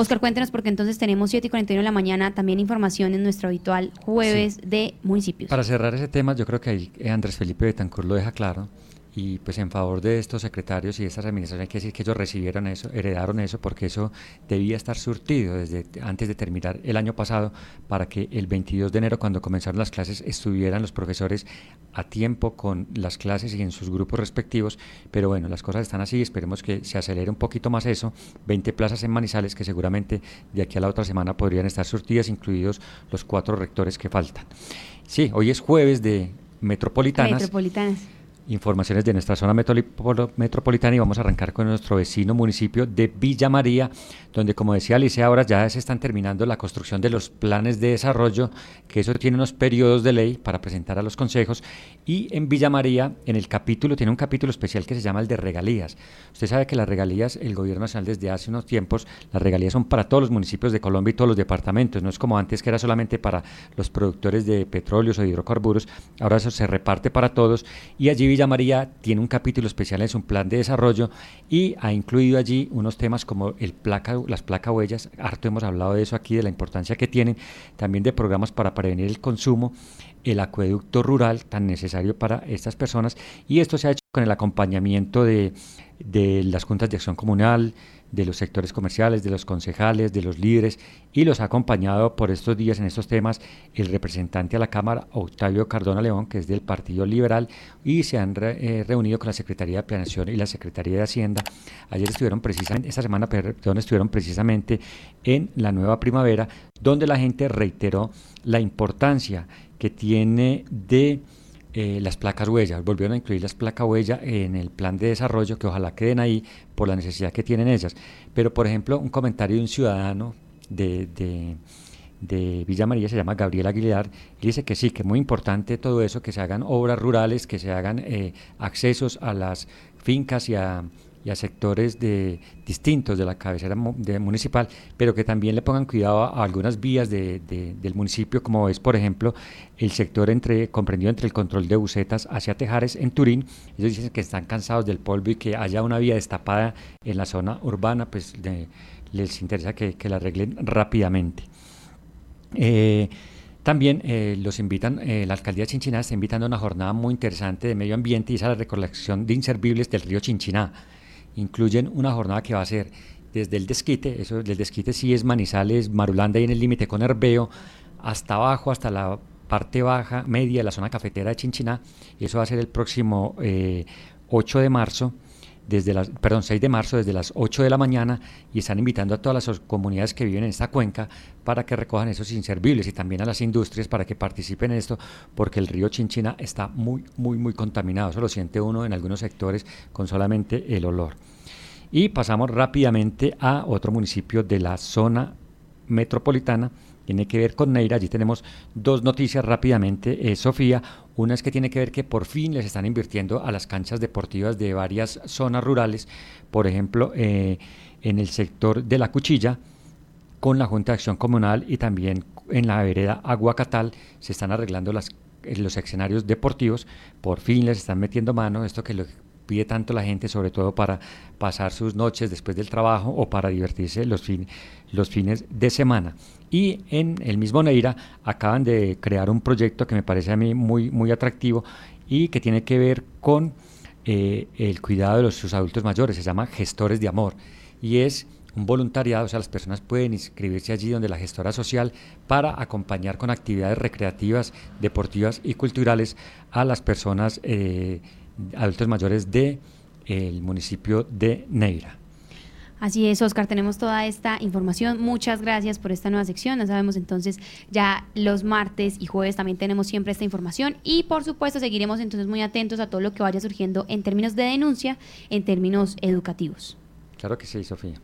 Oscar, cuéntenos porque entonces tenemos 7 y 41 de la mañana también información en nuestro habitual jueves de municipios. Para cerrar ese tema, yo creo que ahí eh, Andrés Felipe Betancourt lo deja claro y pues en favor de estos secretarios y de estas administraciones hay que decir que ellos recibieron eso, heredaron eso porque eso debía estar surtido desde antes de terminar el año pasado para que el 22 de enero cuando comenzaron las clases estuvieran los profesores a tiempo con las clases y en sus grupos respectivos, pero bueno, las cosas están así, esperemos que se acelere un poquito más eso, 20 plazas en Manizales que seguramente de aquí a la otra semana podrían estar surtidas, incluidos los cuatro rectores que faltan. Sí, hoy es jueves de metropolitanas. Metropolitanas informaciones de nuestra zona metropolitana y vamos a arrancar con nuestro vecino municipio de Villa María, donde como decía Alicia, ahora ya se están terminando la construcción de los planes de desarrollo, que eso tiene unos periodos de ley para presentar a los consejos, y en Villa María, en el capítulo, tiene un capítulo especial que se llama el de regalías. Usted sabe que las regalías, el gobierno nacional desde hace unos tiempos, las regalías son para todos los municipios de Colombia y todos los departamentos, no es como antes que era solamente para los productores de petróleos o de hidrocarburos, ahora eso se reparte para todos, y allí Villa María tiene un capítulo especial en su plan de desarrollo y ha incluido allí unos temas como el placa, las placas huellas, harto hemos hablado de eso aquí, de la importancia que tienen, también de programas para prevenir el consumo, el acueducto rural tan necesario para estas personas. Y esto se ha hecho con el acompañamiento de, de las juntas de acción comunal, de los sectores comerciales, de los concejales, de los líderes, y los ha acompañado por estos días en estos temas el representante a la Cámara, Octavio Cardona León, que es del Partido Liberal, y se han eh, reunido con la Secretaría de Planeación y la Secretaría de Hacienda. Ayer estuvieron precisamente, esta semana, perdón, estuvieron precisamente en la nueva primavera, donde la gente reiteró la importancia que tiene de eh, las placas huellas, volvieron a incluir las placas huellas en el plan de desarrollo, que ojalá queden ahí por la necesidad que tienen ellas. Pero, por ejemplo, un comentario de un ciudadano de, de, Villa María, se llama Gabriel Aguilar, y dice que sí, que es muy importante todo eso, que se hagan obras rurales, que se hagan eh, accesos a las fincas y a y a sectores de, distintos de la cabecera municipal, pero que también le pongan cuidado a, algunas vías de, del municipio, como es, por ejemplo, el sector entre comprendido entre el control de bucetas hacia Tejares en Turín. Ellos dicen que están cansados del polvo y que haya una vía destapada en la zona urbana, pues les interesa que, la arreglen rápidamente. Eh, también eh, los invitan, eh, la alcaldía de Chinchiná está invitando a una jornada muy interesante de medio ambiente y es a la recolección de inservibles del río Chinchiná incluyen una jornada que va a ser desde el desquite, eso del desquite sí es Manizales, Marulanda y en el límite con Herbeo, hasta abajo, hasta la parte baja, media de la zona cafetera de Chinchiná, y eso va a ser el próximo 8 eh, de marzo, desde las, perdón, 6 de marzo, desde las 8 de la mañana, y están invitando a todas las comunidades que viven en esta cuenca para que recojan esos inservibles y también a las industrias para que participen en esto, porque el río Chinchina está muy, muy, muy contaminado. Eso lo siente uno en algunos sectores con solamente el olor. Y pasamos rápidamente a otro municipio de la zona metropolitana, tiene que ver con Neira. Allí tenemos dos noticias rápidamente, eh, Sofía. Una es que tiene que ver que por fin les están invirtiendo a las canchas deportivas de varias zonas rurales, por ejemplo, eh, en el sector de la Cuchilla, con la Junta de Acción Comunal y también en la vereda Aguacatal se están arreglando los escenarios deportivos. Por fin les están metiendo mano, esto que lo pide tanto la gente, sobre todo para pasar sus noches después del trabajo o para divertirse los, los fines de semana. Y en el mismo Neira acaban de crear un proyecto que me parece a mí muy, muy atractivo y que tiene que ver con eh, el cuidado de los, sus adultos mayores, se llama Gestores de Amor. Y es un voluntariado, o sea, las personas pueden inscribirse allí donde la gestora social para acompañar con actividades recreativas, deportivas y culturales a las personas eh, adultos mayores del el municipio de Neira. Así es, Oscar, tenemos toda esta información. Muchas gracias por esta nueva sección. Ya sabemos entonces, ya los martes y jueves también tenemos siempre esta información y por supuesto seguiremos entonces muy atentos a todo lo que vaya surgiendo en términos de denuncia, en términos educativos. Claro que sí, Sofía.